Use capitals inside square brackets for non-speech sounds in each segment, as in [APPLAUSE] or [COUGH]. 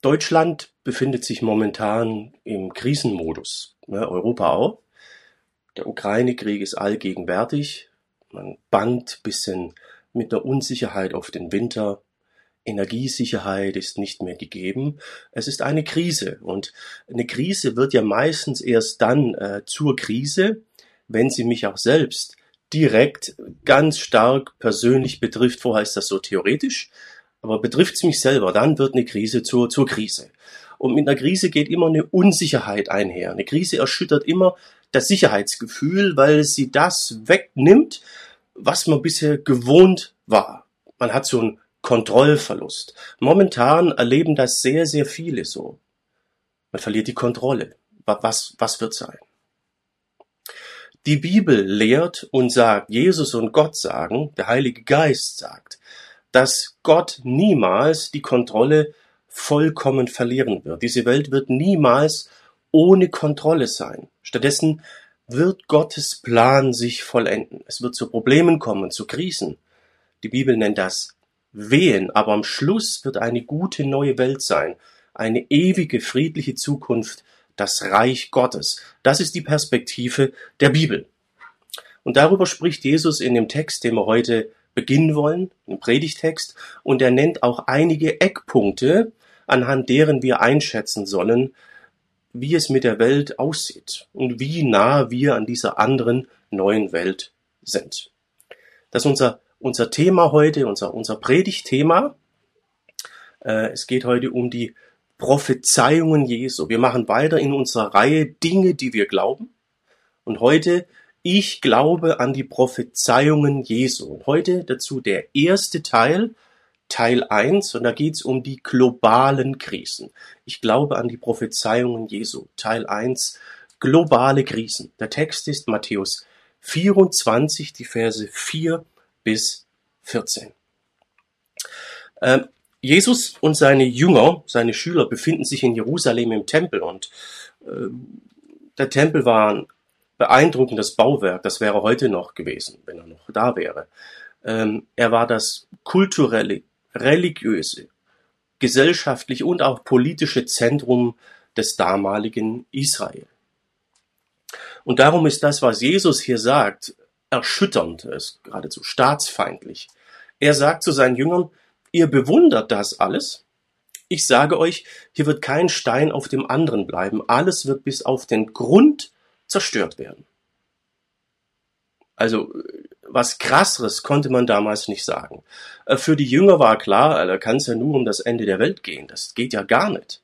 Deutschland befindet sich momentan im Krisenmodus, ne, Europa auch. Der Ukraine-Krieg ist allgegenwärtig. Man bangt bisschen mit der Unsicherheit auf den Winter. Energiesicherheit ist nicht mehr gegeben. Es ist eine Krise und eine Krise wird ja meistens erst dann äh, zur Krise, wenn sie mich auch selbst direkt ganz stark persönlich betrifft. Vorher ist das so theoretisch, aber betrifft es mich selber, dann wird eine Krise zur, zur Krise. Und mit einer Krise geht immer eine Unsicherheit einher. Eine Krise erschüttert immer das Sicherheitsgefühl, weil sie das wegnimmt, was man bisher gewohnt war. Man hat so einen Kontrollverlust. Momentan erleben das sehr, sehr viele so. Man verliert die Kontrolle. Was, was wird sein? Die Bibel lehrt und sagt, Jesus und Gott sagen, der Heilige Geist sagt, dass Gott niemals die Kontrolle vollkommen verlieren wird. Diese Welt wird niemals ohne Kontrolle sein. Stattdessen wird Gottes Plan sich vollenden. Es wird zu Problemen kommen, zu Krisen. Die Bibel nennt das Wehen, aber am Schluss wird eine gute neue Welt sein, eine ewige friedliche Zukunft, das Reich Gottes. Das ist die Perspektive der Bibel. Und darüber spricht Jesus in dem Text, den wir heute beginnen wollen, im Predigtext, und er nennt auch einige Eckpunkte, anhand deren wir einschätzen sollen, wie es mit der Welt aussieht und wie nah wir an dieser anderen neuen Welt sind. Das ist unser, unser Thema heute, unser, unser Predigtthema. Äh, es geht heute um die Prophezeiungen Jesu. Wir machen weiter in unserer Reihe Dinge, die wir glauben. Und heute, ich glaube an die Prophezeiungen Jesu. Heute dazu der erste Teil Teil 1 und da geht es um die globalen Krisen. Ich glaube an die Prophezeiungen Jesu. Teil 1 globale Krisen. Der Text ist Matthäus 24, die Verse 4 bis 14. Ähm, Jesus und seine Jünger, seine Schüler befinden sich in Jerusalem im Tempel und äh, der Tempel war ein beeindruckendes Bauwerk. Das wäre heute noch gewesen, wenn er noch da wäre. Ähm, er war das kulturelle religiöse, gesellschaftliche und auch politische Zentrum des damaligen Israel. Und darum ist das, was Jesus hier sagt, erschütternd, ist geradezu staatsfeindlich. Er sagt zu seinen Jüngern, ihr bewundert das alles. Ich sage euch, hier wird kein Stein auf dem anderen bleiben. Alles wird bis auf den Grund zerstört werden. Also was krasseres konnte man damals nicht sagen. Äh, für die Jünger war klar, äh, da kann es ja nur um das Ende der Welt gehen. Das geht ja gar nicht.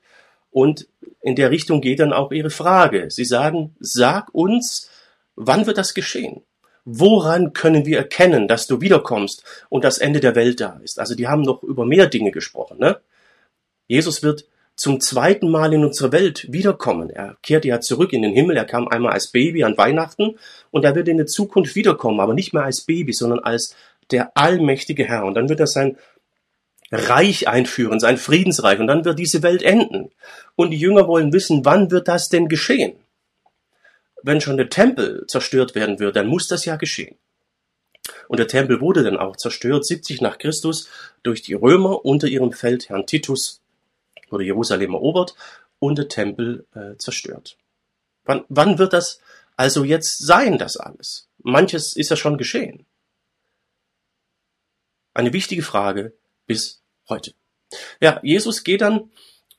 Und in der Richtung geht dann auch ihre Frage. Sie sagen, sag uns, wann wird das geschehen? Woran können wir erkennen, dass du wiederkommst und das Ende der Welt da ist? Also die haben noch über mehr Dinge gesprochen. Ne? Jesus wird zum zweiten Mal in unsere Welt wiederkommen. Er kehrte ja zurück in den Himmel. Er kam einmal als Baby an Weihnachten und er wird in der Zukunft wiederkommen, aber nicht mehr als Baby, sondern als der allmächtige Herr. Und dann wird er sein Reich einführen, sein Friedensreich und dann wird diese Welt enden. Und die Jünger wollen wissen, wann wird das denn geschehen? Wenn schon der Tempel zerstört werden wird, dann muss das ja geschehen. Und der Tempel wurde dann auch zerstört, 70 nach Christus, durch die Römer unter ihrem Feldherrn Titus wurde Jerusalem erobert und der Tempel äh, zerstört. Wann, wann wird das also jetzt sein, das alles? Manches ist ja schon geschehen. Eine wichtige Frage bis heute. Ja, Jesus geht dann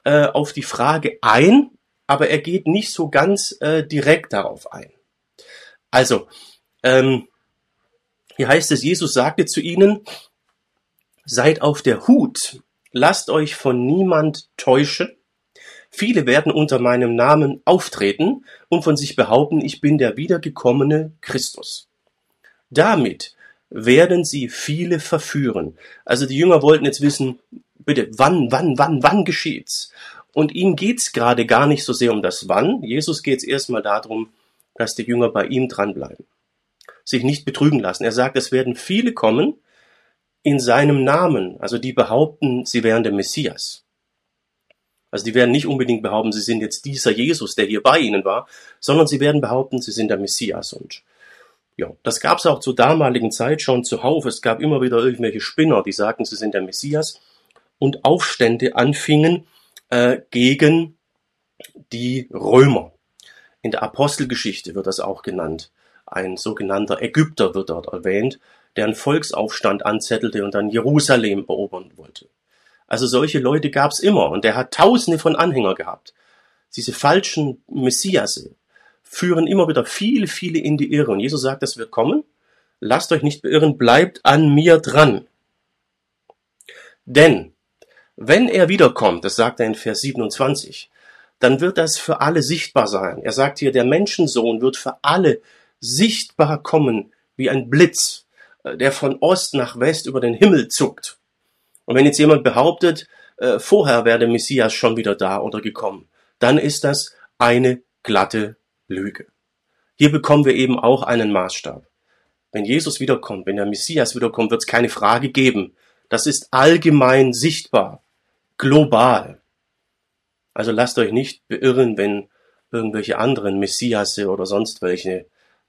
äh, auf die Frage ein, aber er geht nicht so ganz äh, direkt darauf ein. Also, ähm, hier heißt es, Jesus sagte zu ihnen, seid auf der Hut Lasst euch von niemand täuschen. Viele werden unter meinem Namen auftreten und von sich behaupten, ich bin der wiedergekommene Christus. Damit werden sie viele verführen. Also die Jünger wollten jetzt wissen, bitte, wann, wann, wann, wann geschieht's? Und ihnen geht's gerade gar nicht so sehr um das Wann. Jesus geht's erstmal darum, dass die Jünger bei ihm dranbleiben. Sich nicht betrügen lassen. Er sagt, es werden viele kommen, in seinem Namen. Also die behaupten, sie wären der Messias. Also die werden nicht unbedingt behaupten, sie sind jetzt dieser Jesus, der hier bei ihnen war, sondern sie werden behaupten, sie sind der Messias. Und ja, das gab es auch zur damaligen Zeit schon zuhauf. Es gab immer wieder irgendwelche Spinner, die sagten, sie sind der Messias. Und Aufstände anfingen äh, gegen die Römer. In der Apostelgeschichte wird das auch genannt. Ein sogenannter Ägypter wird dort erwähnt, der einen Volksaufstand anzettelte und dann Jerusalem erobern wollte. Also solche Leute gab's immer und der hat tausende von Anhänger gehabt. Diese falschen Messiasse führen immer wieder viele, viele in die Irre. Und Jesus sagt, das wird kommen. Lasst euch nicht beirren, bleibt an mir dran. Denn wenn er wiederkommt, das sagt er in Vers 27, dann wird das für alle sichtbar sein. Er sagt hier, der Menschensohn wird für alle sichtbar kommen wie ein Blitz, der von Ost nach West über den Himmel zuckt. Und wenn jetzt jemand behauptet, äh, vorher wäre der Messias schon wieder da oder gekommen, dann ist das eine glatte Lüge. Hier bekommen wir eben auch einen Maßstab. Wenn Jesus wiederkommt, wenn der Messias wiederkommt, wird es keine Frage geben. Das ist allgemein sichtbar, global. Also lasst euch nicht beirren, wenn irgendwelche anderen Messiasse oder sonst welche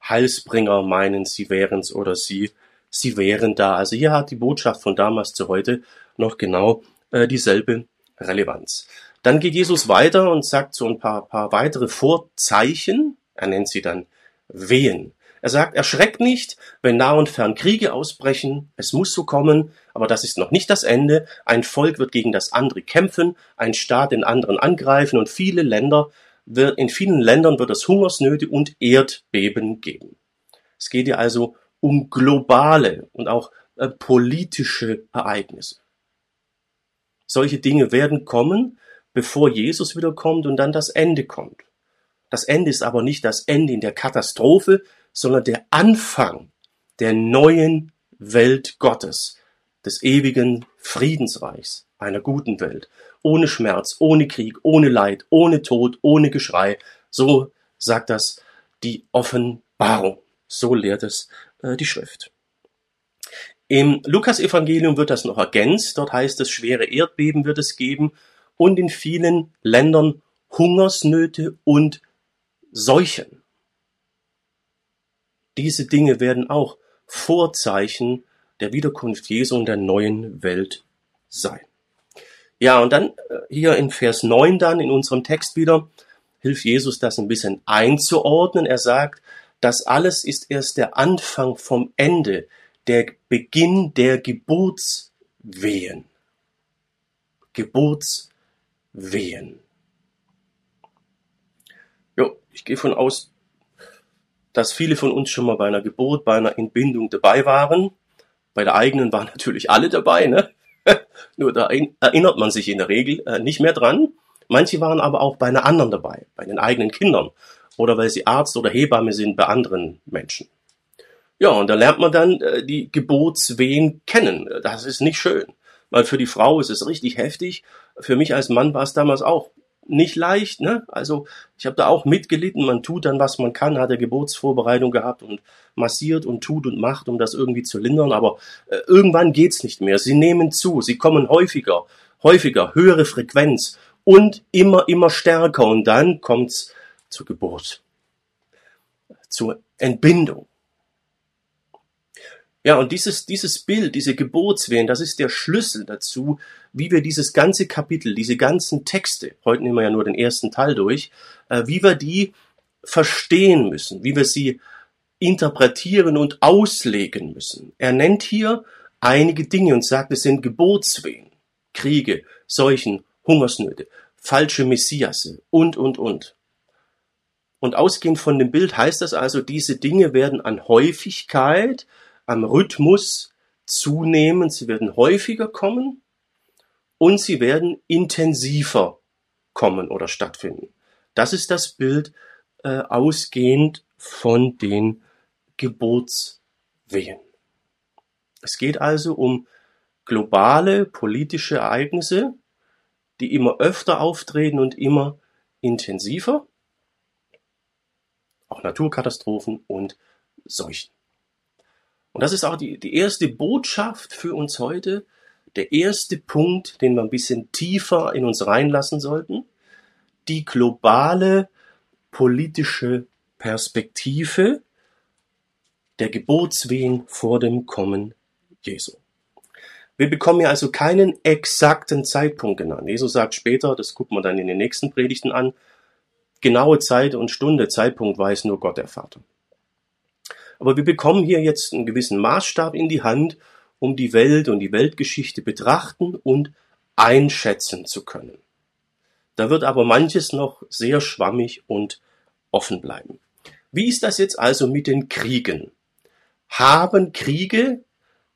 Heilsbringer meinen, sie wären's oder sie, sie wären da. Also hier hat die Botschaft von damals zu heute noch genau äh, dieselbe Relevanz. Dann geht Jesus weiter und sagt so ein paar, paar weitere Vorzeichen. Er nennt sie dann Wehen. Er sagt, erschreckt nicht, wenn nah und fern Kriege ausbrechen. Es muss so kommen, aber das ist noch nicht das Ende. Ein Volk wird gegen das andere kämpfen, ein Staat den anderen angreifen und viele Länder wird, in vielen Ländern wird es Hungersnöte und Erdbeben geben. Es geht hier also um globale und auch äh, politische Ereignisse. Solche Dinge werden kommen, bevor Jesus wiederkommt und dann das Ende kommt. Das Ende ist aber nicht das Ende in der Katastrophe, sondern der Anfang der neuen Welt Gottes, des ewigen Friedensreichs, einer guten Welt, ohne Schmerz, ohne Krieg, ohne Leid, ohne Tod, ohne Geschrei. So sagt das die Offenbarung. So lehrt es die Schrift. Im Lukas-Evangelium wird das noch ergänzt. Dort heißt es, schwere Erdbeben wird es geben und in vielen Ländern Hungersnöte und Seuchen. Diese Dinge werden auch Vorzeichen der Wiederkunft Jesu und der neuen Welt sein. Ja, und dann äh, hier in Vers 9 dann in unserem Text wieder hilft Jesus das ein bisschen einzuordnen. Er sagt, das alles ist erst der Anfang vom Ende der Beginn der Geburtswehen. Geburtswehen. Jo, ich gehe von aus, dass viele von uns schon mal bei einer Geburt, bei einer Entbindung dabei waren. Bei der eigenen waren [LAUGHS] natürlich alle dabei, ne? [LAUGHS] Nur da erinnert man sich in der Regel äh, nicht mehr dran. Manche waren aber auch bei einer anderen dabei, bei den eigenen Kindern oder weil sie Arzt oder Hebamme sind bei anderen Menschen. Ja, und da lernt man dann äh, die Geburtswehen kennen. Das ist nicht schön. Weil für die Frau ist es richtig heftig. Für mich als Mann war es damals auch nicht leicht. Ne? Also ich habe da auch mitgelitten. Man tut dann, was man kann, hat er Geburtsvorbereitung gehabt und massiert und tut und macht, um das irgendwie zu lindern. Aber äh, irgendwann geht's nicht mehr. Sie nehmen zu, sie kommen häufiger, häufiger, höhere Frequenz und immer, immer stärker. Und dann kommt's zur Geburt, zur Entbindung. Ja, und dieses, dieses Bild, diese Geburtswehen, das ist der Schlüssel dazu, wie wir dieses ganze Kapitel, diese ganzen Texte, heute nehmen wir ja nur den ersten Teil durch, äh, wie wir die verstehen müssen, wie wir sie interpretieren und auslegen müssen. Er nennt hier einige Dinge und sagt, es sind Geburtswehen, Kriege, Seuchen, Hungersnöte, falsche Messiasse und, und, und. Und ausgehend von dem Bild heißt das also, diese Dinge werden an Häufigkeit am Rhythmus zunehmen, sie werden häufiger kommen und sie werden intensiver kommen oder stattfinden. Das ist das Bild äh, ausgehend von den Geburtswehen. Es geht also um globale politische Ereignisse, die immer öfter auftreten und immer intensiver, auch Naturkatastrophen und Seuchen. Und das ist auch die, die erste Botschaft für uns heute, der erste Punkt, den wir ein bisschen tiefer in uns reinlassen sollten. Die globale politische Perspektive der Geburtswehen vor dem Kommen Jesu. Wir bekommen ja also keinen exakten Zeitpunkt genannt. Jesus sagt später, das guckt man dann in den nächsten Predigten an, genaue Zeit und Stunde, Zeitpunkt weiß nur Gott der Vater. Aber wir bekommen hier jetzt einen gewissen Maßstab in die Hand, um die Welt und die Weltgeschichte betrachten und einschätzen zu können. Da wird aber manches noch sehr schwammig und offen bleiben. Wie ist das jetzt also mit den Kriegen? Haben Kriege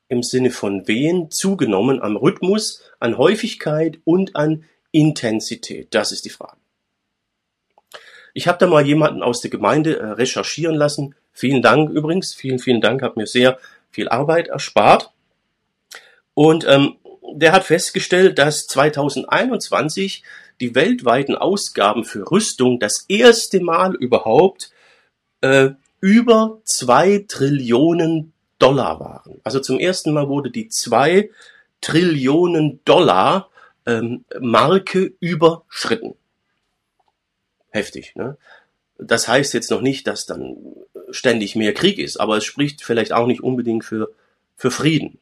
im Sinne von Wehen zugenommen am Rhythmus, an Häufigkeit und an Intensität? Das ist die Frage. Ich habe da mal jemanden aus der Gemeinde äh, recherchieren lassen. Vielen Dank übrigens. Vielen, vielen Dank. Hat mir sehr viel Arbeit erspart. Und ähm, der hat festgestellt, dass 2021 die weltweiten Ausgaben für Rüstung das erste Mal überhaupt äh, über zwei Trillionen Dollar waren. Also zum ersten Mal wurde die zwei Trillionen Dollar ähm, Marke überschritten. Heftig, ne? Das heißt jetzt noch nicht, dass dann ständig mehr Krieg ist, aber es spricht vielleicht auch nicht unbedingt für, für Frieden.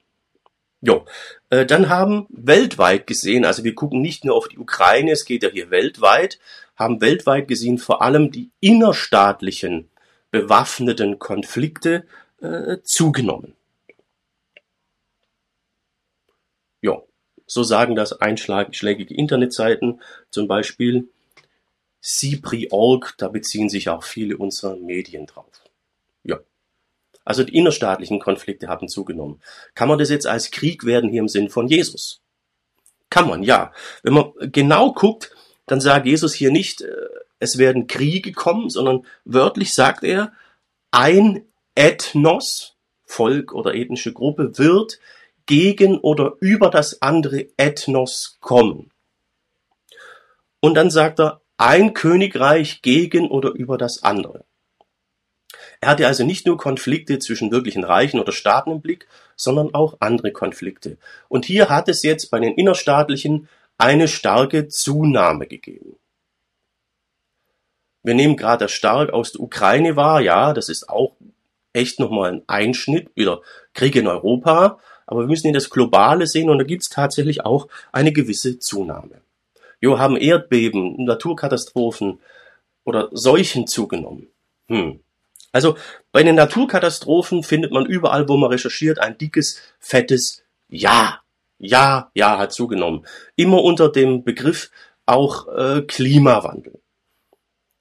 Jo, äh, dann haben weltweit gesehen, also wir gucken nicht nur auf die Ukraine, es geht ja hier weltweit, haben weltweit gesehen vor allem die innerstaatlichen bewaffneten Konflikte äh, zugenommen. Ja, so sagen das einschlägige Internetseiten, zum Beispiel CIPRI.org, da beziehen sich auch viele unserer Medien drauf. Ja. Also die innerstaatlichen Konflikte haben zugenommen. Kann man das jetzt als Krieg werden hier im Sinn von Jesus? Kann man, ja. Wenn man genau guckt, dann sagt Jesus hier nicht, äh, es werden Kriege kommen, sondern wörtlich sagt er, ein Ethnos, Volk oder ethnische Gruppe, wird gegen oder über das andere Ethnos kommen. Und dann sagt er, ein Königreich gegen oder über das andere. Er hatte also nicht nur Konflikte zwischen wirklichen Reichen oder Staaten im Blick, sondern auch andere Konflikte. Und hier hat es jetzt bei den innerstaatlichen eine starke Zunahme gegeben. Wir nehmen gerade das stark aus der Ukraine wahr, ja, das ist auch echt nochmal ein Einschnitt, wieder Krieg in Europa, aber wir müssen in das Globale sehen und da gibt es tatsächlich auch eine gewisse Zunahme. Jo, haben Erdbeben, Naturkatastrophen oder Seuchen zugenommen. Hm. Also bei den Naturkatastrophen findet man überall, wo man recherchiert, ein dickes, fettes Ja. Ja, ja hat zugenommen. Immer unter dem Begriff auch äh, Klimawandel.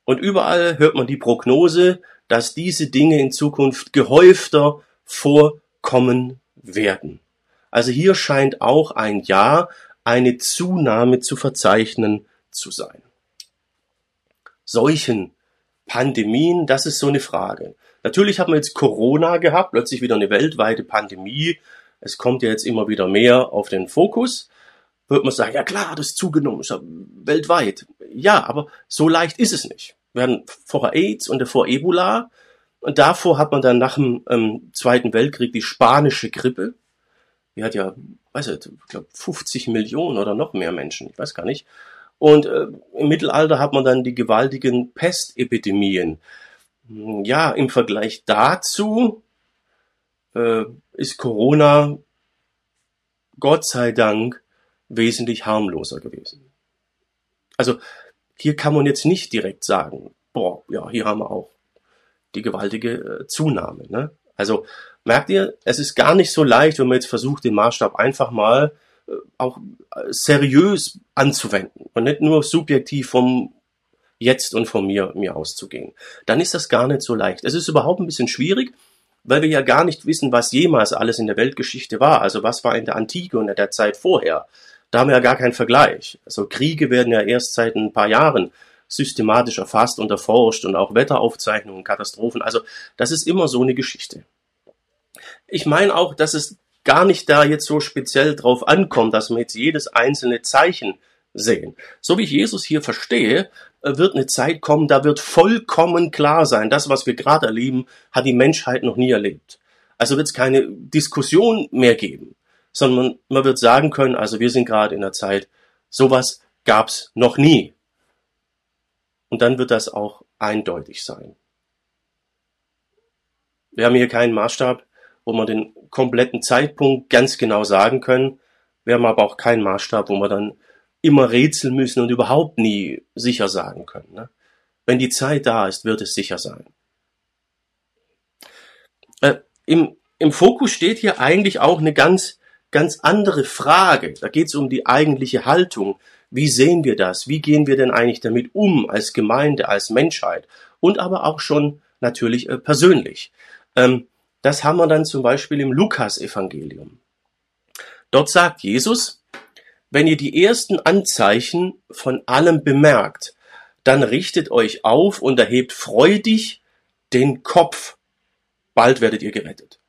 Und überall hört man die Prognose, dass diese Dinge in Zukunft gehäufter vorkommen werden. Also hier scheint auch ein Jahr eine Zunahme zu verzeichnen zu sein. Seuchen, Pandemien, das ist so eine Frage. Natürlich haben wir jetzt Corona gehabt, plötzlich wieder eine weltweite Pandemie. Es kommt ja jetzt immer wieder mehr auf den Fokus. Wird man sagen, ja klar, das ist zugenommen, ist ja weltweit. Ja, aber so leicht ist es nicht. Wir hatten vorher AIDS und davor Ebola. Und davor hat man dann nach dem ähm, Zweiten Weltkrieg die spanische Grippe. Die hat ja, weiß ich, glaube 50 Millionen oder noch mehr Menschen, ich weiß gar nicht. Und äh, im Mittelalter hat man dann die gewaltigen Pestepidemien. Ja, im Vergleich dazu äh, ist Corona Gott sei Dank wesentlich harmloser gewesen. Also hier kann man jetzt nicht direkt sagen, boah, ja, hier haben wir auch die gewaltige äh, Zunahme. Ne? Also merkt ihr, es ist gar nicht so leicht, wenn man jetzt versucht, den Maßstab einfach mal äh, auch äh, seriös anzuwenden und nicht nur subjektiv vom Jetzt und von mir, mir auszugehen. Dann ist das gar nicht so leicht. Es ist überhaupt ein bisschen schwierig, weil wir ja gar nicht wissen, was jemals alles in der Weltgeschichte war. Also was war in der Antike und in der Zeit vorher. Da haben wir ja gar keinen Vergleich. Also Kriege werden ja erst seit ein paar Jahren systematisch erfasst und erforscht und auch Wetteraufzeichnungen, Katastrophen. Also das ist immer so eine Geschichte. Ich meine auch, dass es gar nicht da jetzt so speziell drauf ankommt, dass wir jetzt jedes einzelne Zeichen sehen. So wie ich Jesus hier verstehe, wird eine Zeit kommen, da wird vollkommen klar sein, das, was wir gerade erleben, hat die Menschheit noch nie erlebt. Also wird es keine Diskussion mehr geben sondern man wird sagen können, also wir sind gerade in der Zeit, sowas gab's noch nie. Und dann wird das auch eindeutig sein. Wir haben hier keinen Maßstab, wo wir den kompletten Zeitpunkt ganz genau sagen können, wäre aber auch kein Maßstab, wo wir dann immer rätseln müssen und überhaupt nie sicher sagen können. Ne? Wenn die Zeit da ist, wird es sicher sein. Äh, im, Im Fokus steht hier eigentlich auch eine ganz, ganz andere Frage. Da geht es um die eigentliche Haltung. Wie sehen wir das? Wie gehen wir denn eigentlich damit um als Gemeinde, als Menschheit? Und aber auch schon natürlich äh, persönlich. Ähm, das haben wir dann zum Beispiel im Lukas-Evangelium. Dort sagt Jesus, wenn ihr die ersten Anzeichen von allem bemerkt, dann richtet euch auf und erhebt freudig den Kopf. Bald werdet ihr gerettet.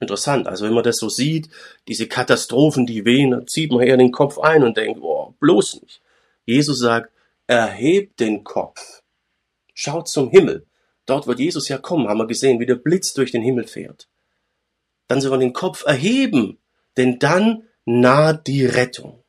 Interessant, also wenn man das so sieht, diese Katastrophen, die wehen, dann zieht man eher den Kopf ein und denkt, boah, bloß nicht. Jesus sagt, erhebt den Kopf. Schaut zum Himmel. Dort wird Jesus ja kommen, haben wir gesehen, wie der Blitz durch den Himmel fährt. Dann soll man den Kopf erheben, denn dann naht die Rettung.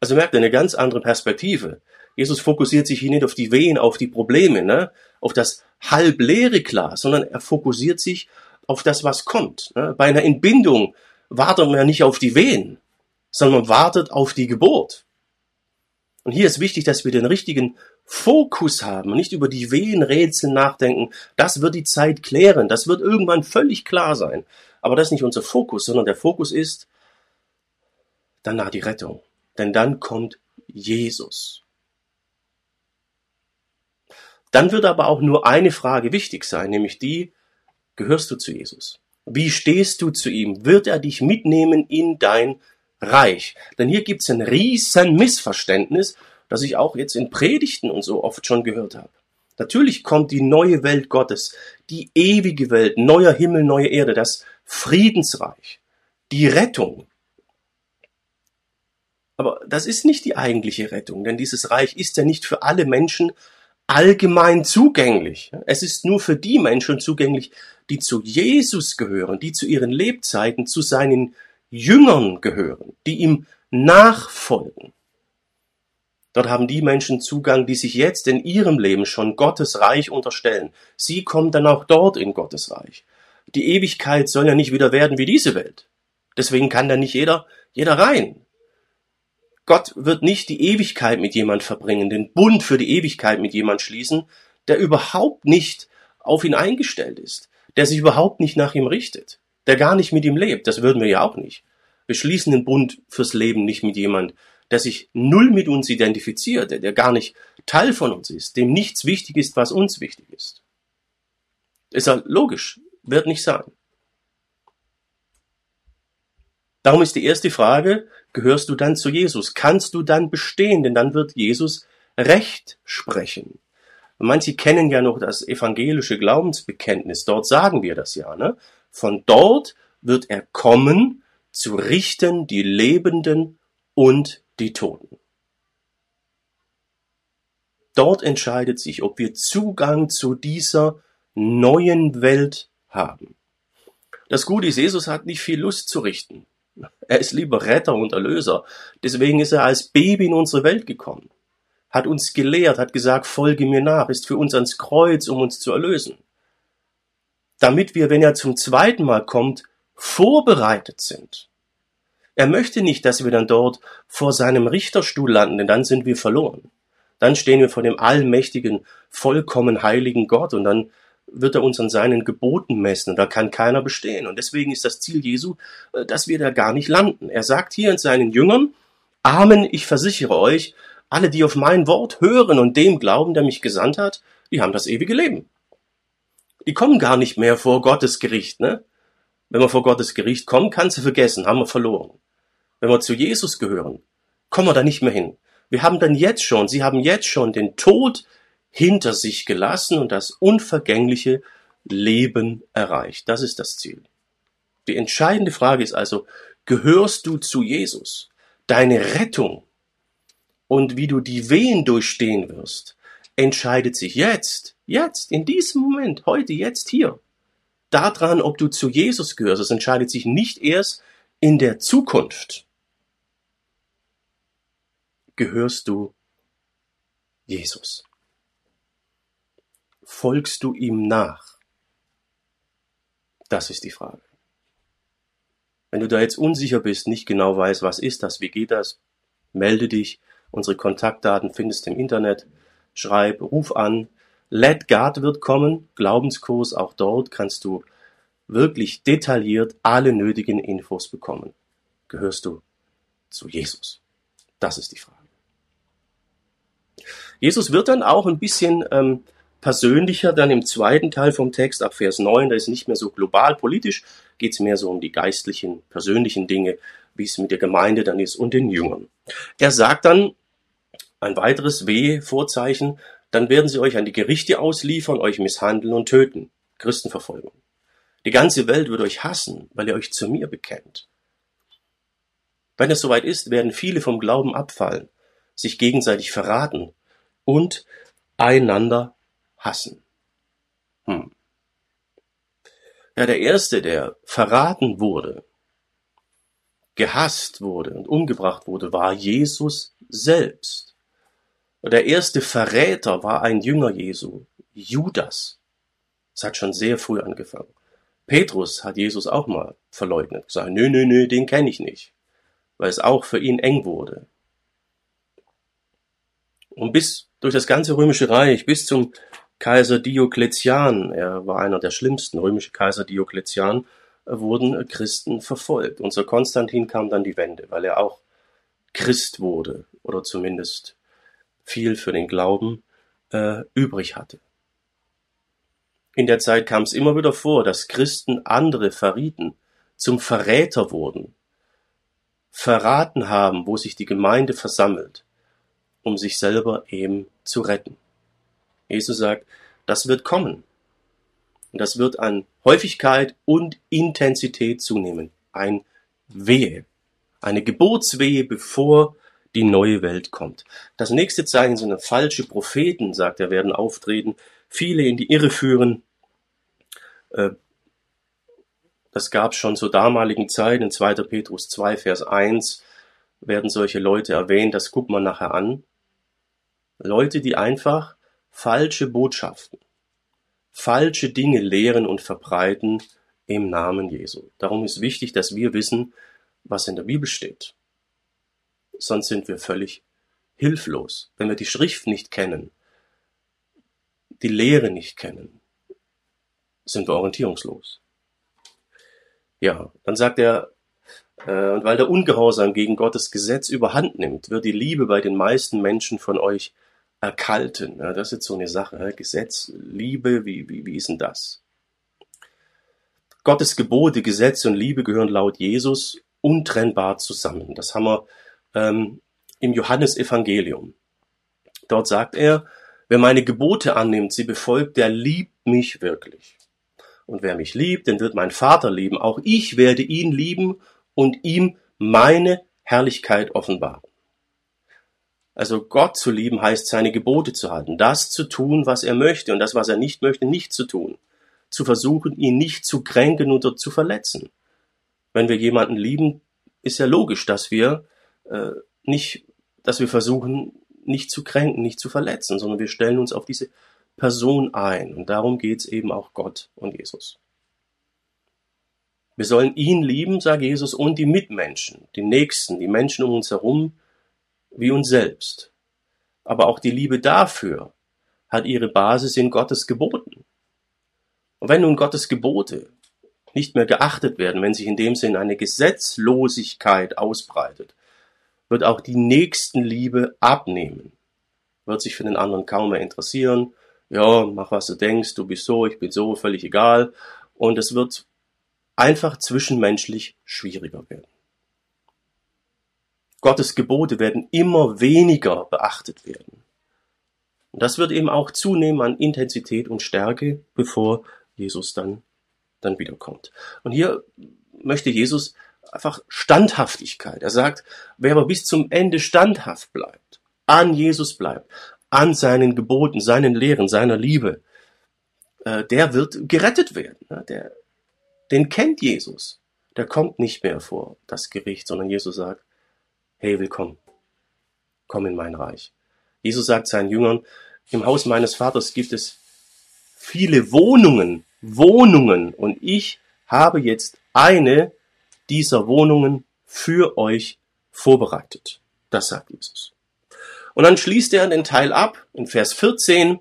Also merkt ihr eine ganz andere Perspektive. Jesus fokussiert sich hier nicht auf die Wehen, auf die Probleme, ne? auf das halbleere Glas, sondern er fokussiert sich auf das, was kommt. Ne? Bei einer Entbindung wartet man ja nicht auf die Wehen, sondern man wartet auf die Geburt. Und hier ist wichtig, dass wir den richtigen Fokus haben nicht über die Wehenrätsel nachdenken. Das wird die Zeit klären. Das wird irgendwann völlig klar sein. Aber das ist nicht unser Fokus, sondern der Fokus ist danach die Rettung. Denn dann kommt Jesus. Dann wird aber auch nur eine Frage wichtig sein, nämlich die, gehörst du zu Jesus? Wie stehst du zu ihm? Wird er dich mitnehmen in dein Reich? Denn hier gibt es ein riesen Missverständnis das ich auch jetzt in Predigten und so oft schon gehört habe. Natürlich kommt die neue Welt Gottes, die ewige Welt, neuer Himmel, neue Erde, das Friedensreich, die Rettung. Aber das ist nicht die eigentliche Rettung, denn dieses Reich ist ja nicht für alle Menschen allgemein zugänglich. Es ist nur für die Menschen zugänglich, die zu Jesus gehören, die zu ihren Lebzeiten zu seinen Jüngern gehören, die ihm nachfolgen. Dort haben die Menschen Zugang, die sich jetzt in ihrem Leben schon Gottes Reich unterstellen. Sie kommen dann auch dort in Gottes Reich. Die Ewigkeit soll ja nicht wieder werden wie diese Welt. Deswegen kann da nicht jeder, jeder rein. Gott wird nicht die Ewigkeit mit jemand verbringen, den Bund für die Ewigkeit mit jemand schließen, der überhaupt nicht auf ihn eingestellt ist, der sich überhaupt nicht nach ihm richtet, der gar nicht mit ihm lebt. Das würden wir ja auch nicht. Wir schließen den Bund fürs Leben nicht mit jemand, der sich null mit uns identifiziert, der gar nicht Teil von uns ist, dem nichts wichtig ist, was uns wichtig ist. Ist ja logisch, wird nicht sein. Darum ist die erste Frage, gehörst du dann zu Jesus? Kannst du dann bestehen? Denn dann wird Jesus Recht sprechen. Manche kennen ja noch das evangelische Glaubensbekenntnis. Dort sagen wir das ja. Ne? Von dort wird er kommen, zu richten die Lebenden und die Toten. Dort entscheidet sich, ob wir Zugang zu dieser neuen Welt haben. Das Gute ist, Jesus hat nicht viel Lust zu richten. Er ist lieber Retter und Erlöser. Deswegen ist er als Baby in unsere Welt gekommen. Hat uns gelehrt, hat gesagt, folge mir nach, ist für uns ans Kreuz, um uns zu erlösen. Damit wir, wenn er zum zweiten Mal kommt, vorbereitet sind. Er möchte nicht, dass wir dann dort vor seinem Richterstuhl landen, denn dann sind wir verloren. Dann stehen wir vor dem allmächtigen, vollkommen heiligen Gott und dann wird er uns an seinen Geboten messen und da kann keiner bestehen. Und deswegen ist das Ziel Jesu, äh, dass wir da gar nicht landen. Er sagt hier in seinen Jüngern, Amen, ich versichere euch, alle, die auf mein Wort hören und dem glauben, der mich gesandt hat, die haben das ewige Leben. Die kommen gar nicht mehr vor Gottes Gericht, ne? Wenn wir vor Gottes Gericht kommen, kannst du vergessen, haben wir verloren wenn wir zu Jesus gehören, kommen wir da nicht mehr hin. Wir haben dann jetzt schon, sie haben jetzt schon den Tod hinter sich gelassen und das unvergängliche Leben erreicht. Das ist das Ziel. Die entscheidende Frage ist also, gehörst du zu Jesus? Deine Rettung und wie du die Wehen durchstehen wirst, entscheidet sich jetzt, jetzt, in diesem Moment, heute, jetzt hier, daran, ob du zu Jesus gehörst. Es entscheidet sich nicht erst in der Zukunft gehörst du Jesus? Folgst du ihm nach? Das ist die Frage. Wenn du da jetzt unsicher bist, nicht genau weißt, was ist das, wie geht das, melde dich. Unsere Kontaktdaten findest du im Internet. Schreib, ruf an. Let God wird kommen. Glaubenskurs, auch dort kannst du wirklich detailliert alle nötigen Infos bekommen. Gehörst du zu Jesus? Das ist die Frage. Jesus wird dann auch ein bisschen ähm, persönlicher dann im zweiten Teil vom Text ab Vers 9. Da ist nicht mehr so global politisch, geht es mehr so um die geistlichen, persönlichen Dinge, wie es mit der Gemeinde dann ist und den Jüngern. Er sagt dann ein weiteres W-Vorzeichen, dann werden sie euch an die Gerichte ausliefern, euch misshandeln und töten. Christenverfolgung. Die ganze Welt wird euch hassen, weil ihr euch zu mir bekennt. Wenn es soweit ist, werden viele vom Glauben abfallen, sich gegenseitig verraten und einander hassen. Hm. Ja, der Erste, der verraten wurde, gehasst wurde und umgebracht wurde, war Jesus selbst. Der erste Verräter war ein Jünger Jesu, Judas. Es hat schon sehr früh angefangen. Petrus hat Jesus auch mal verleugnet, gesagt, nö, nö, nö, den kenne ich nicht, weil es auch für ihn eng wurde. Und bis durch das ganze römische Reich, bis zum Kaiser Diokletian, er war einer der schlimmsten, römische Kaiser Diokletian, wurden Christen verfolgt. Unser Konstantin kam dann die Wende, weil er auch Christ wurde oder zumindest viel für den Glauben äh, übrig hatte. In der Zeit kam es immer wieder vor, dass Christen andere verrieten, zum Verräter wurden, verraten haben, wo sich die Gemeinde versammelt, um sich selber eben zu retten. Jesus sagt, das wird kommen. Und das wird an Häufigkeit und Intensität zunehmen. Ein Wehe. Eine Geburtswehe, bevor die neue Welt kommt. Das nächste Zeichen sind falsche Propheten, sagt er, werden auftreten, viele in die Irre führen. Äh, das gab schon zur damaligen Zeit, in 2. Petrus 2, Vers 1 werden solche Leute erwähnt, das guckt man nachher an. Leute, die einfach falsche Botschaften, falsche Dinge lehren und verbreiten im Namen Jesu. Darum ist wichtig, dass wir wissen, was in der Bibel steht. Sonst sind wir völlig hilflos, wenn wir die Schrift nicht kennen, die Lehre nicht kennen, sind wir orientierungslos. Ja, dann sagt er, äh, und weil der Ungehorsam gegen Gottes Gesetz überhand nimmt, wird die Liebe bei den meisten Menschen von euch erkalten. Ja, das ist jetzt so eine Sache. Ja, Gesetz, Liebe, wie, wie, wie ist denn das? Gottes Gebote, Gesetz und Liebe gehören laut Jesus untrennbar zusammen. Das haben wir ähm, im Johannesevangelium. Dort sagt er, wer meine Gebote annimmt, sie befolgt, der liebt mich wirklich. Und wer mich liebt, den wird mein Vater lieben. Auch ich werde ihn lieben und ihm meine Herrlichkeit offenbaren. Also Gott zu lieben heißt, seine Gebote zu halten, das zu tun, was er möchte und das, was er nicht möchte, nicht zu tun. Zu versuchen, ihn nicht zu kränken oder zu verletzen. Wenn wir jemanden lieben, ist ja logisch, dass wir äh, nicht, dass wir versuchen, nicht zu kränken, nicht zu verletzen, sondern wir stellen uns auf diese Person ein. Und darum geht's eben auch Gott und Jesus. Wir sollen ihn lieben, sagt Jesus, und die Mitmenschen, die Nächsten, die Menschen um uns herum, wie uns selbst. Aber auch die Liebe dafür hat ihre Basis in Gottes Geboten. Und wenn nun Gottes Gebote nicht mehr geachtet werden, wenn sich in dem Sinn eine Gesetzlosigkeit ausbreitet, wird auch die Nächstenliebe abnehmen, wird sich für den anderen kaum mehr interessieren, ja, mach was du denkst, du bist so, ich bin so, völlig egal, und es wird einfach zwischenmenschlich schwieriger werden. Gottes Gebote werden immer weniger beachtet werden. Und das wird eben auch zunehmen an Intensität und Stärke, bevor Jesus dann, dann wiederkommt. Und hier möchte Jesus einfach Standhaftigkeit. Er sagt, wer aber bis zum Ende standhaft bleibt, an Jesus bleibt, an seinen Geboten, seinen Lehren, seiner Liebe, äh, der wird gerettet werden. Der, den kennt Jesus. Der kommt nicht mehr vor das Gericht, sondern Jesus sagt, hey, willkommen, komm in mein Reich. Jesus sagt seinen Jüngern, im Haus meines Vaters gibt es viele Wohnungen, Wohnungen, und ich habe jetzt eine dieser Wohnungen für euch vorbereitet. Das sagt Jesus. Und dann schließt er den Teil ab in Vers 14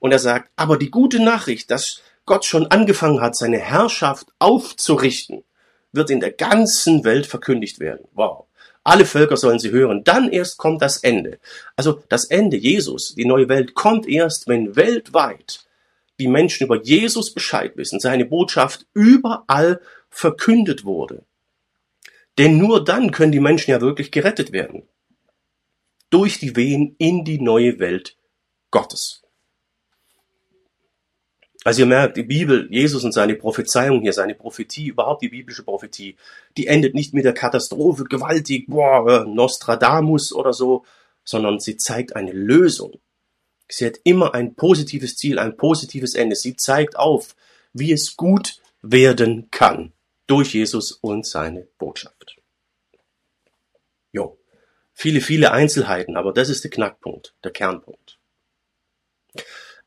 und er sagt, aber die gute Nachricht, dass Gott schon angefangen hat, seine Herrschaft aufzurichten, wird in der ganzen Welt verkündigt werden. Wow. Alle Völker sollen sie hören. Dann erst kommt das Ende. Also das Ende, Jesus, die neue Welt, kommt erst, wenn weltweit die Menschen über Jesus Bescheid wissen, seine Botschaft überall verkündet wurde. Denn nur dann können die Menschen ja wirklich gerettet werden. Durch die Wehen in die neue Welt Gottes. Also ihr merkt, die Bibel, Jesus und seine Prophezeiung hier, seine Prophetie, überhaupt die biblische Prophetie, die endet nicht mit der Katastrophe, gewaltig, boah, Nostradamus oder so, sondern sie zeigt eine Lösung. Sie hat immer ein positives Ziel, ein positives Ende. Sie zeigt auf, wie es gut werden kann durch Jesus und seine Botschaft. Jo, viele, viele Einzelheiten, aber das ist der Knackpunkt, der Kernpunkt.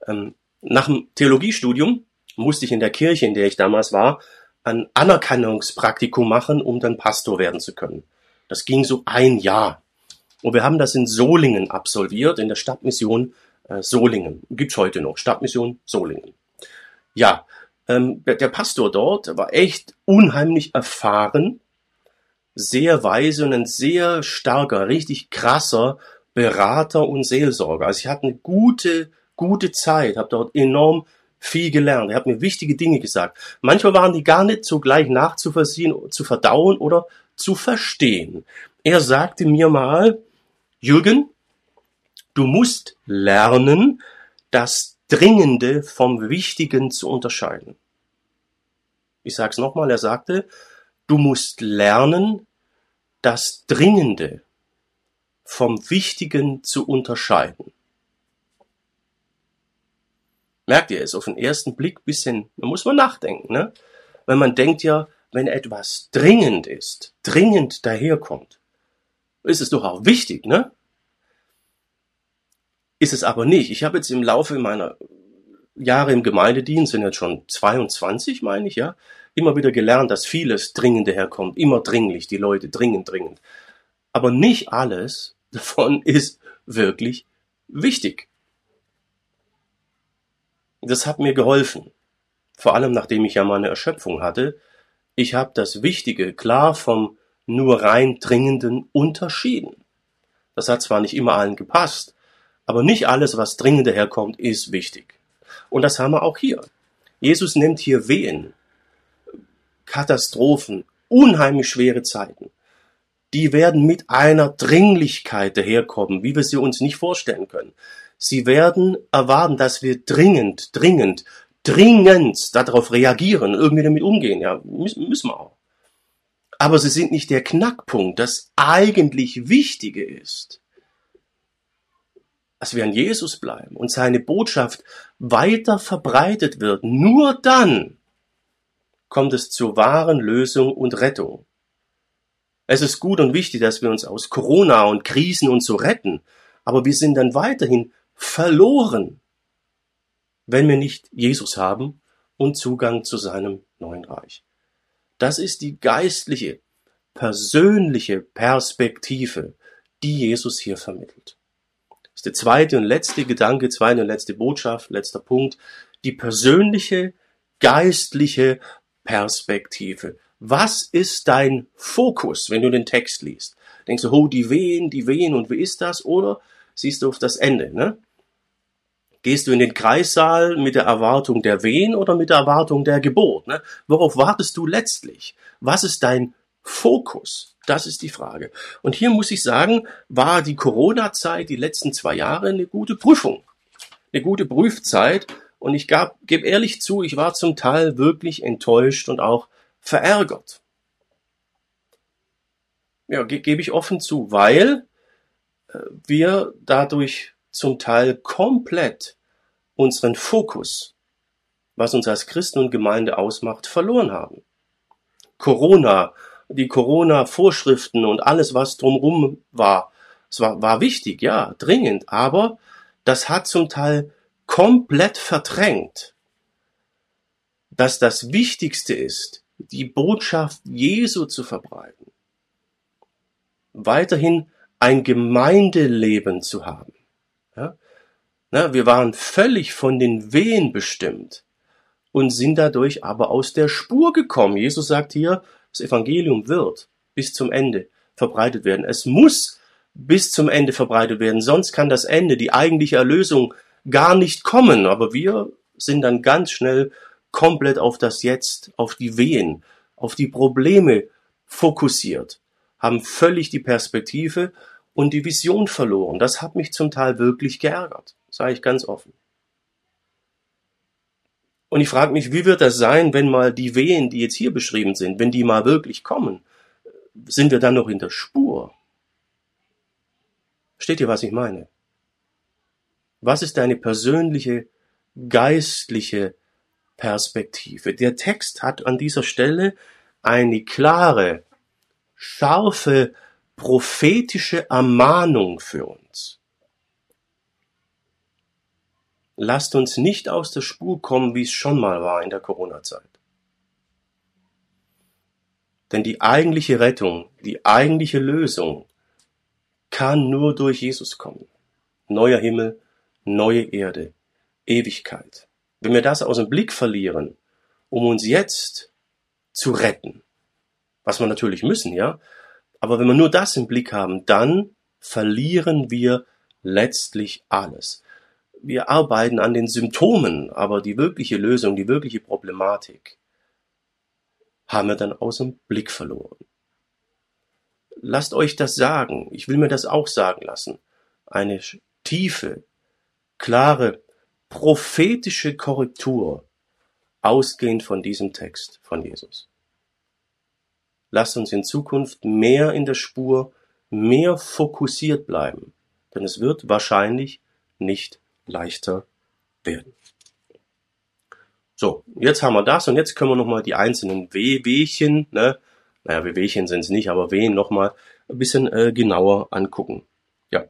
Ähm, nach dem Theologiestudium musste ich in der Kirche, in der ich damals war, ein Anerkennungspraktikum machen, um dann Pastor werden zu können. Das ging so ein Jahr. Und wir haben das in Solingen absolviert, in der Stadtmission äh, Solingen. Gibt's heute noch. Stadtmission Solingen. Ja, ähm, der, Pastor dort war echt unheimlich erfahren, sehr weise und ein sehr starker, richtig krasser Berater und Seelsorger. Also ich hatte eine gute gute Zeit, habe dort enorm viel gelernt. Er hat mir wichtige Dinge gesagt. Manchmal waren die gar nicht so gleich nachzuvollziehen, zu verdauen oder zu verstehen. Er sagte mir mal, Jürgen, du musst lernen, das Dringende vom Wichtigen zu unterscheiden. Ich sag's nochmal, er sagte, du musst lernen, das Dringende vom Wichtigen zu unterscheiden. Merkt ihr, ist auf den ersten Blick bisschen, da muss man nachdenken, ne? Weil man denkt ja, wenn etwas dringend ist, dringend daherkommt, ist es doch auch wichtig, ne? Ist es aber nicht. Ich habe jetzt im Laufe meiner Jahre im Gemeindedienst, sind jetzt schon 22, meine ich, ja, immer wieder gelernt, dass vieles dringend daherkommt, immer dringlich, die Leute dringend, dringend. Aber nicht alles [LAUGHS] davon ist wirklich wichtig. Das hat mir geholfen. Vor allem nachdem ich ja meine Erschöpfung hatte. Ich habe das Wichtige klar vom nur rein Dringenden unterschieden. Das hat zwar nicht immer allen gepasst, aber nicht alles, was dringend daherkommt, ist wichtig. Und das haben wir auch hier. Jesus nimmt hier Wehen, Katastrophen, unheimlich schwere Zeiten. Die werden mit einer Dringlichkeit daherkommen, wie wir sie uns nicht vorstellen können. Sie werden erwarten, dass wir dringend, dringend, dringend darauf reagieren, irgendwie damit umgehen. Ja, müssen wir auch. Aber sie sind nicht der Knackpunkt. Das eigentlich Wichtige ist, dass wir an Jesus bleiben und seine Botschaft weiter verbreitet wird. Nur dann kommt es zur wahren Lösung und Rettung. Es ist gut und wichtig, dass wir uns aus Corona und Krisen und so retten, aber wir sind dann weiterhin verloren, wenn wir nicht Jesus haben und Zugang zu seinem neuen Reich. Das ist die geistliche, persönliche Perspektive, die Jesus hier vermittelt. Das ist der zweite und letzte Gedanke, zweite und letzte Botschaft, letzter Punkt. Die persönliche, geistliche Perspektive. Was ist dein Fokus, wenn du den Text liest? Denkst du, oh, die Wehen, die Wehen und wie ist das? Oder siehst du auf das Ende, ne? Gehst du in den Kreissaal mit der Erwartung der Wehen oder mit der Erwartung der Geburt? Ne? Worauf wartest du letztlich? Was ist dein Fokus? Das ist die Frage. Und hier muss ich sagen, war die Corona-Zeit, die letzten zwei Jahre, eine gute Prüfung. Eine gute Prüfzeit. Und ich gebe ehrlich zu, ich war zum Teil wirklich enttäuscht und auch verärgert. Ja, ge gebe ich offen zu, weil äh, wir dadurch zum Teil komplett unseren Fokus, was uns als Christen und Gemeinde ausmacht, verloren haben. Corona, die Corona-Vorschriften und alles, was drumherum war, es war, war wichtig, ja, dringend, aber das hat zum Teil komplett verdrängt, dass das Wichtigste ist, die Botschaft Jesu zu verbreiten, weiterhin ein Gemeindeleben zu haben. Ja? Na, wir waren völlig von den Wehen bestimmt und sind dadurch aber aus der Spur gekommen. Jesus sagt hier, das Evangelium wird bis zum Ende verbreitet werden. Es muss bis zum Ende verbreitet werden, sonst kann das Ende, die eigentliche Erlösung gar nicht kommen. Aber wir sind dann ganz schnell komplett auf das Jetzt, auf die Wehen, auf die Probleme fokussiert, haben völlig die Perspektive und die Vision verloren. Das hat mich zum Teil wirklich geärgert, sage ich ganz offen. Und ich frage mich, wie wird das sein, wenn mal die Wehen, die jetzt hier beschrieben sind, wenn die mal wirklich kommen? Sind wir dann noch in der Spur? Steht ihr, was ich meine? Was ist deine persönliche, geistliche Perspektive? Der Text hat an dieser Stelle eine klare, scharfe, prophetische Ermahnung für uns. Lasst uns nicht aus der Spur kommen, wie es schon mal war in der Corona-Zeit. Denn die eigentliche Rettung, die eigentliche Lösung kann nur durch Jesus kommen. Neuer Himmel, neue Erde, Ewigkeit. Wenn wir das aus dem Blick verlieren, um uns jetzt zu retten, was wir natürlich müssen, ja, aber wenn wir nur das im Blick haben, dann verlieren wir letztlich alles. Wir arbeiten an den Symptomen, aber die wirkliche Lösung, die wirkliche Problematik haben wir dann aus dem Blick verloren. Lasst euch das sagen. Ich will mir das auch sagen lassen. Eine tiefe, klare, prophetische Korrektur ausgehend von diesem Text von Jesus. Lasst uns in Zukunft mehr in der Spur, mehr fokussiert bleiben, denn es wird wahrscheinlich nicht leichter werden. So, jetzt haben wir das und jetzt können wir nochmal die einzelnen Wehwehchen, ne, naja, Wehwehchen sind es nicht, aber Wehen nochmal ein bisschen äh, genauer angucken. Ja,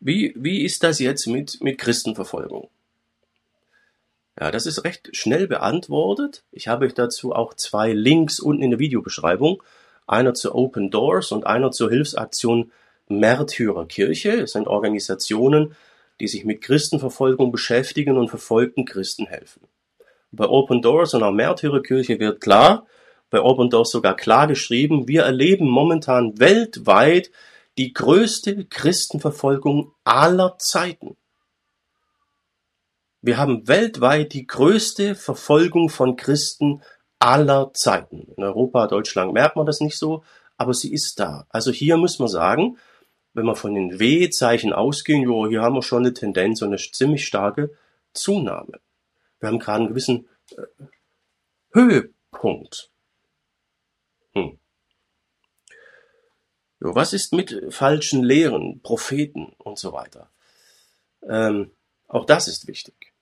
wie, wie ist das jetzt mit, mit Christenverfolgung? Ja, das ist recht schnell beantwortet. Ich habe euch dazu auch zwei Links unten in der Videobeschreibung einer zu Open Doors und einer zur Hilfsaktion Märtyrerkirche. Es sind Organisationen, die sich mit Christenverfolgung beschäftigen und verfolgten Christen helfen. Bei Open Doors und auch Märtyrerkirche wird klar, bei Open Doors sogar klar geschrieben, wir erleben momentan weltweit die größte Christenverfolgung aller Zeiten. Wir haben weltweit die größte Verfolgung von Christen aller Zeiten. In Europa, Deutschland merkt man das nicht so, aber sie ist da. Also hier muss man sagen, wenn wir von den W-Zeichen ausgehen, jo, hier haben wir schon eine Tendenz und eine ziemlich starke Zunahme. Wir haben gerade einen gewissen äh, Höhepunkt. Hm. Jo, was ist mit falschen Lehren, Propheten und so weiter? Ähm, auch das ist wichtig.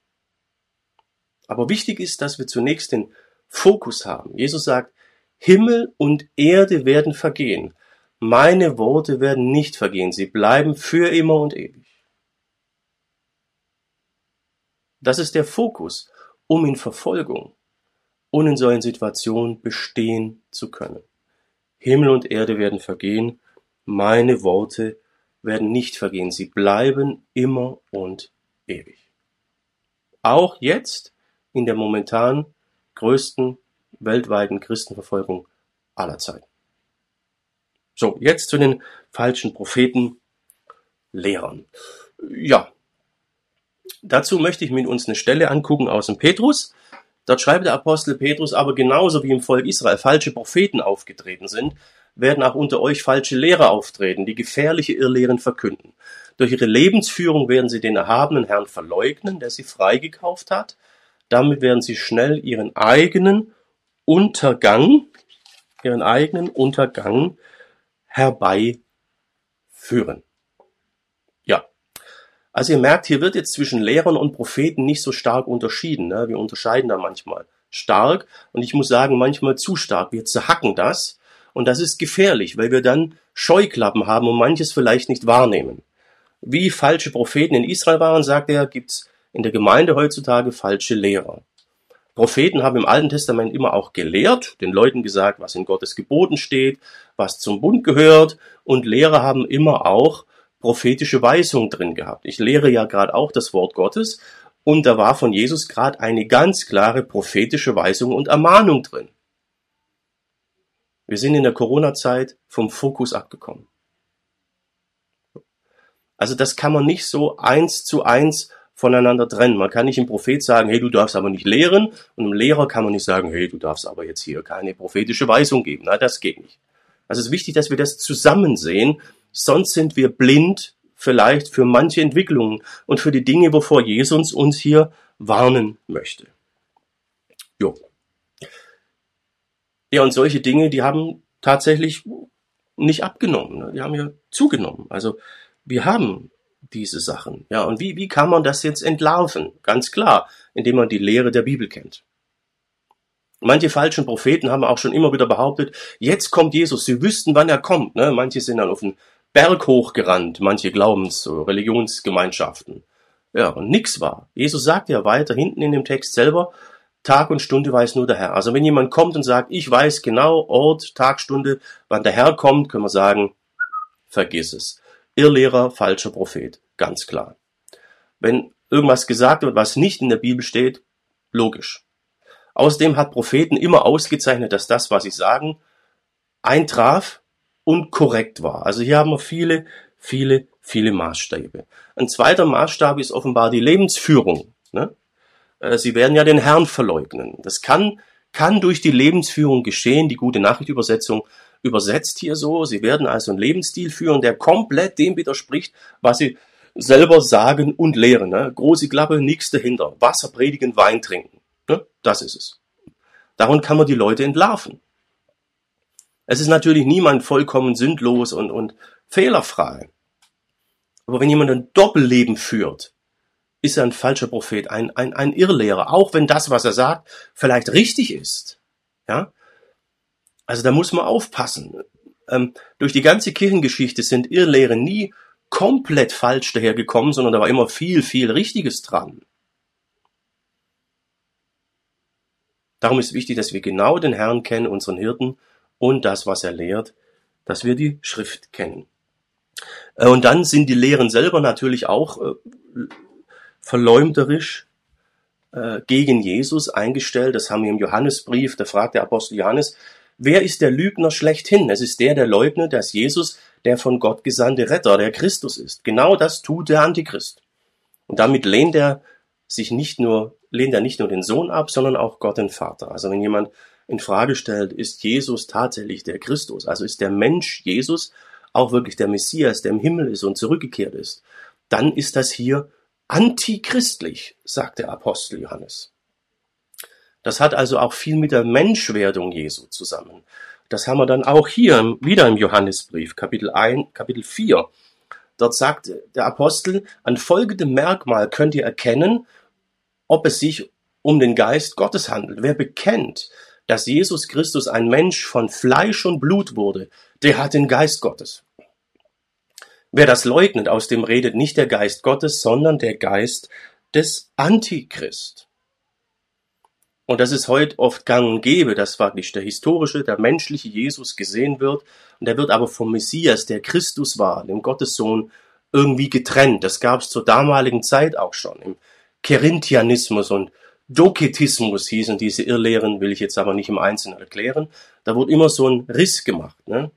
Aber wichtig ist, dass wir zunächst den Fokus haben. Jesus sagt, Himmel und Erde werden vergehen. Meine Worte werden nicht vergehen. Sie bleiben für immer und ewig. Das ist der Fokus, um in Verfolgung und in solchen Situationen bestehen zu können. Himmel und Erde werden vergehen. Meine Worte werden nicht vergehen. Sie bleiben immer und ewig. Auch jetzt in der momentan größten weltweiten Christenverfolgung aller Zeiten. So, jetzt zu den falschen Propheten, Lehrern. Ja, dazu möchte ich mit uns eine Stelle angucken aus dem Petrus. Dort schreibt der Apostel Petrus, aber genauso wie im Volk Israel falsche Propheten aufgetreten sind, werden auch unter euch falsche Lehrer auftreten, die gefährliche Irrlehren verkünden. Durch ihre Lebensführung werden sie den erhabenen Herrn verleugnen, der sie freigekauft hat, damit werden sie schnell ihren eigenen Untergang, ihren eigenen Untergang herbeiführen. Ja. Also ihr merkt, hier wird jetzt zwischen Lehrern und Propheten nicht so stark unterschieden. Ne? Wir unterscheiden da manchmal stark und ich muss sagen, manchmal zu stark. Wir zerhacken das und das ist gefährlich, weil wir dann Scheuklappen haben und manches vielleicht nicht wahrnehmen. Wie falsche Propheten in Israel waren, sagt er, gibt's in der Gemeinde heutzutage falsche Lehrer. Propheten haben im Alten Testament immer auch gelehrt, den Leuten gesagt, was in Gottes Geboten steht, was zum Bund gehört, und Lehrer haben immer auch prophetische Weisung drin gehabt. Ich lehre ja gerade auch das Wort Gottes, und da war von Jesus gerade eine ganz klare prophetische Weisung und Ermahnung drin. Wir sind in der Corona-Zeit vom Fokus abgekommen. Also das kann man nicht so eins zu eins voneinander trennen. Man kann nicht im Prophet sagen, hey, du darfst aber nicht lehren, und im Lehrer kann man nicht sagen, hey, du darfst aber jetzt hier keine prophetische Weisung geben. Na, das geht nicht. Also es ist wichtig, dass wir das zusammen sehen, sonst sind wir blind vielleicht für manche Entwicklungen und für die Dinge, wovor Jesus uns hier warnen möchte. Jo. Ja, und solche Dinge, die haben tatsächlich nicht abgenommen, die haben ja zugenommen. Also wir haben diese Sachen. Ja, und wie, wie kann man das jetzt entlarven? Ganz klar, indem man die Lehre der Bibel kennt. Manche falschen Propheten haben auch schon immer wieder behauptet, jetzt kommt Jesus, sie wüssten, wann er kommt. Ne? Manche sind dann auf den Berg hochgerannt, manche Glaubens-, Religionsgemeinschaften. Ja, und nix war. Jesus sagt ja weiter hinten in dem Text selber, Tag und Stunde weiß nur der Herr. Also wenn jemand kommt und sagt, ich weiß genau Ort, Tag, Stunde, wann der Herr kommt, können wir sagen, vergiss es. Irrlehrer, falscher Prophet, ganz klar. Wenn irgendwas gesagt wird, was nicht in der Bibel steht, logisch. Außerdem hat Propheten immer ausgezeichnet, dass das, was sie sagen, eintraf und korrekt war. Also hier haben wir viele, viele, viele Maßstäbe. Ein zweiter Maßstab ist offenbar die Lebensführung. Ne? Äh, sie werden ja den Herrn verleugnen. Das kann, kann durch die Lebensführung geschehen. Die gute Nachrichtübersetzung übersetzt hier so. Sie werden also einen Lebensstil führen, der komplett dem widerspricht, was sie selber sagen und lehren. Ne? Große Klappe, nichts dahinter. Wasser predigen, Wein trinken. Ne? Das ist es. Darum kann man die Leute entlarven. Es ist natürlich niemand vollkommen sündlos und, und fehlerfrei. Aber wenn jemand ein Doppelleben führt, ist er ein falscher Prophet, ein, ein, ein Irrlehrer, auch wenn das, was er sagt, vielleicht richtig ist. Ja, also da muss man aufpassen. Ähm, durch die ganze Kirchengeschichte sind Irrlehren nie komplett falsch dahergekommen, sondern da war immer viel, viel Richtiges dran. Darum ist wichtig, dass wir genau den Herrn kennen, unseren Hirten, und das, was er lehrt, dass wir die Schrift kennen. Äh, und dann sind die Lehren selber natürlich auch äh, verleumderisch äh, gegen Jesus eingestellt. Das haben wir im Johannesbrief, da fragt der Apostel Johannes, Wer ist der Lügner schlechthin? Es ist der, der leugnet, dass Jesus der von Gott gesandte Retter, der Christus ist. Genau das tut der Antichrist. Und damit lehnt er sich nicht nur, lehnt er nicht nur den Sohn ab, sondern auch Gott den Vater. Also wenn jemand in Frage stellt, ist Jesus tatsächlich der Christus? Also ist der Mensch Jesus auch wirklich der Messias, der im Himmel ist und zurückgekehrt ist? Dann ist das hier antichristlich, sagt der Apostel Johannes. Das hat also auch viel mit der Menschwerdung Jesu zusammen. Das haben wir dann auch hier wieder im Johannesbrief, Kapitel 1, Kapitel 4. Dort sagt der Apostel, an folgendem Merkmal könnt ihr erkennen, ob es sich um den Geist Gottes handelt. Wer bekennt, dass Jesus Christus ein Mensch von Fleisch und Blut wurde, der hat den Geist Gottes. Wer das leugnet, aus dem redet nicht der Geist Gottes, sondern der Geist des Antichrist. Und das ist heute oft gang und gäbe, dass wirklich der historische, der menschliche Jesus gesehen wird. Und der wird aber vom Messias, der Christus war, dem Gottessohn, irgendwie getrennt. Das gab es zur damaligen Zeit auch schon. Im Kerinthianismus und Doketismus hießen diese Irrlehren, will ich jetzt aber nicht im Einzelnen erklären. Da wurde immer so ein Riss gemacht. Ne?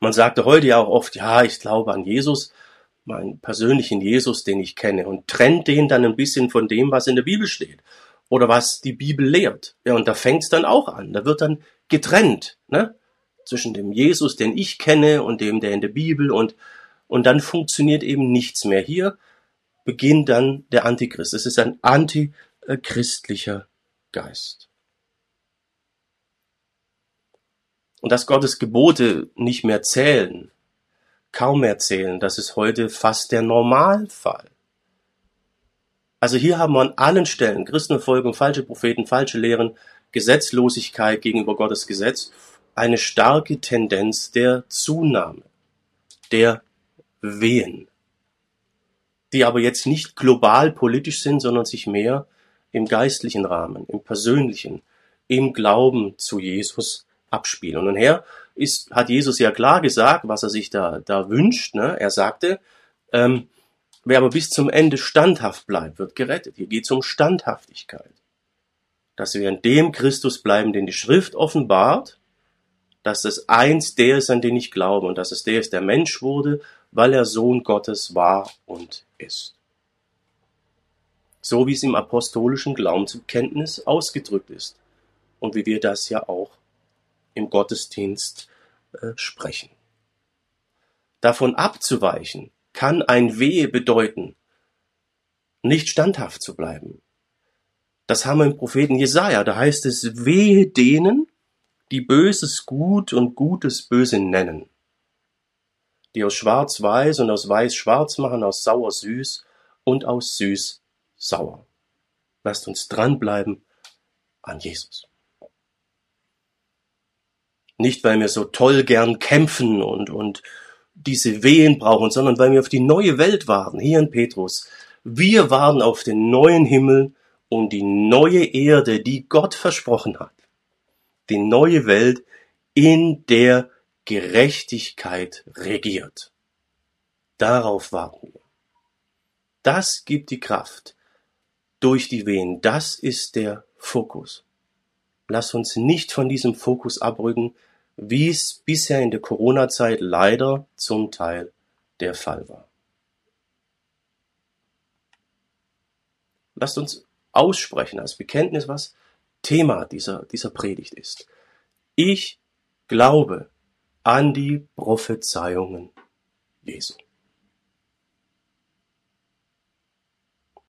Man sagte heute ja auch oft, ja, ich glaube an Jesus, meinen persönlichen Jesus, den ich kenne, und trennt den dann ein bisschen von dem, was in der Bibel steht oder was die Bibel lehrt. Ja, und da fängt's dann auch an. Da wird dann getrennt, ne? Zwischen dem Jesus, den ich kenne, und dem, der in der Bibel und, und dann funktioniert eben nichts mehr. Hier beginnt dann der Antichrist. Es ist ein antichristlicher Geist. Und dass Gottes Gebote nicht mehr zählen, kaum mehr zählen, das ist heute fast der Normalfall. Also hier haben wir an allen Stellen Christenverfolgung, falsche Propheten, falsche Lehren, Gesetzlosigkeit gegenüber Gottes Gesetz, eine starke Tendenz der Zunahme, der Wehen, die aber jetzt nicht global politisch sind, sondern sich mehr im geistlichen Rahmen, im persönlichen, im Glauben zu Jesus abspielen. Und nachher ist, hat Jesus ja klar gesagt, was er sich da, da wünscht. Ne? Er sagte, ähm, wer aber bis zum Ende standhaft bleibt, wird gerettet. Hier geht es um Standhaftigkeit. Dass wir in dem Christus bleiben, den die Schrift offenbart, dass es eins der ist, an den ich glaube, und dass es der ist, der Mensch wurde, weil er Sohn Gottes war und ist. So wie es im apostolischen Glaubensbekenntnis ausgedrückt ist und wie wir das ja auch im Gottesdienst äh, sprechen. Davon abzuweichen kann ein Wehe bedeuten, nicht standhaft zu bleiben. Das haben wir im Propheten Jesaja, da heißt es, wehe denen, die Böses gut und Gutes böse nennen, die aus Schwarz weiß und aus Weiß schwarz machen, aus Sauer süß und aus Süß sauer. Lasst uns dranbleiben an Jesus. Nicht, weil wir so toll gern kämpfen und, und diese Wehen brauchen, sondern weil wir auf die neue Welt warten. Hier in Petrus. Wir warten auf den neuen Himmel und die neue Erde, die Gott versprochen hat. Die neue Welt, in der Gerechtigkeit regiert. Darauf warten wir. Das gibt die Kraft durch die Wehen. Das ist der Fokus. Lass uns nicht von diesem Fokus abrücken, wie es bisher in der Corona-Zeit leider zum Teil der Fall war. Lasst uns aussprechen als Bekenntnis, was Thema dieser, dieser Predigt ist. Ich glaube an die Prophezeiungen Jesu.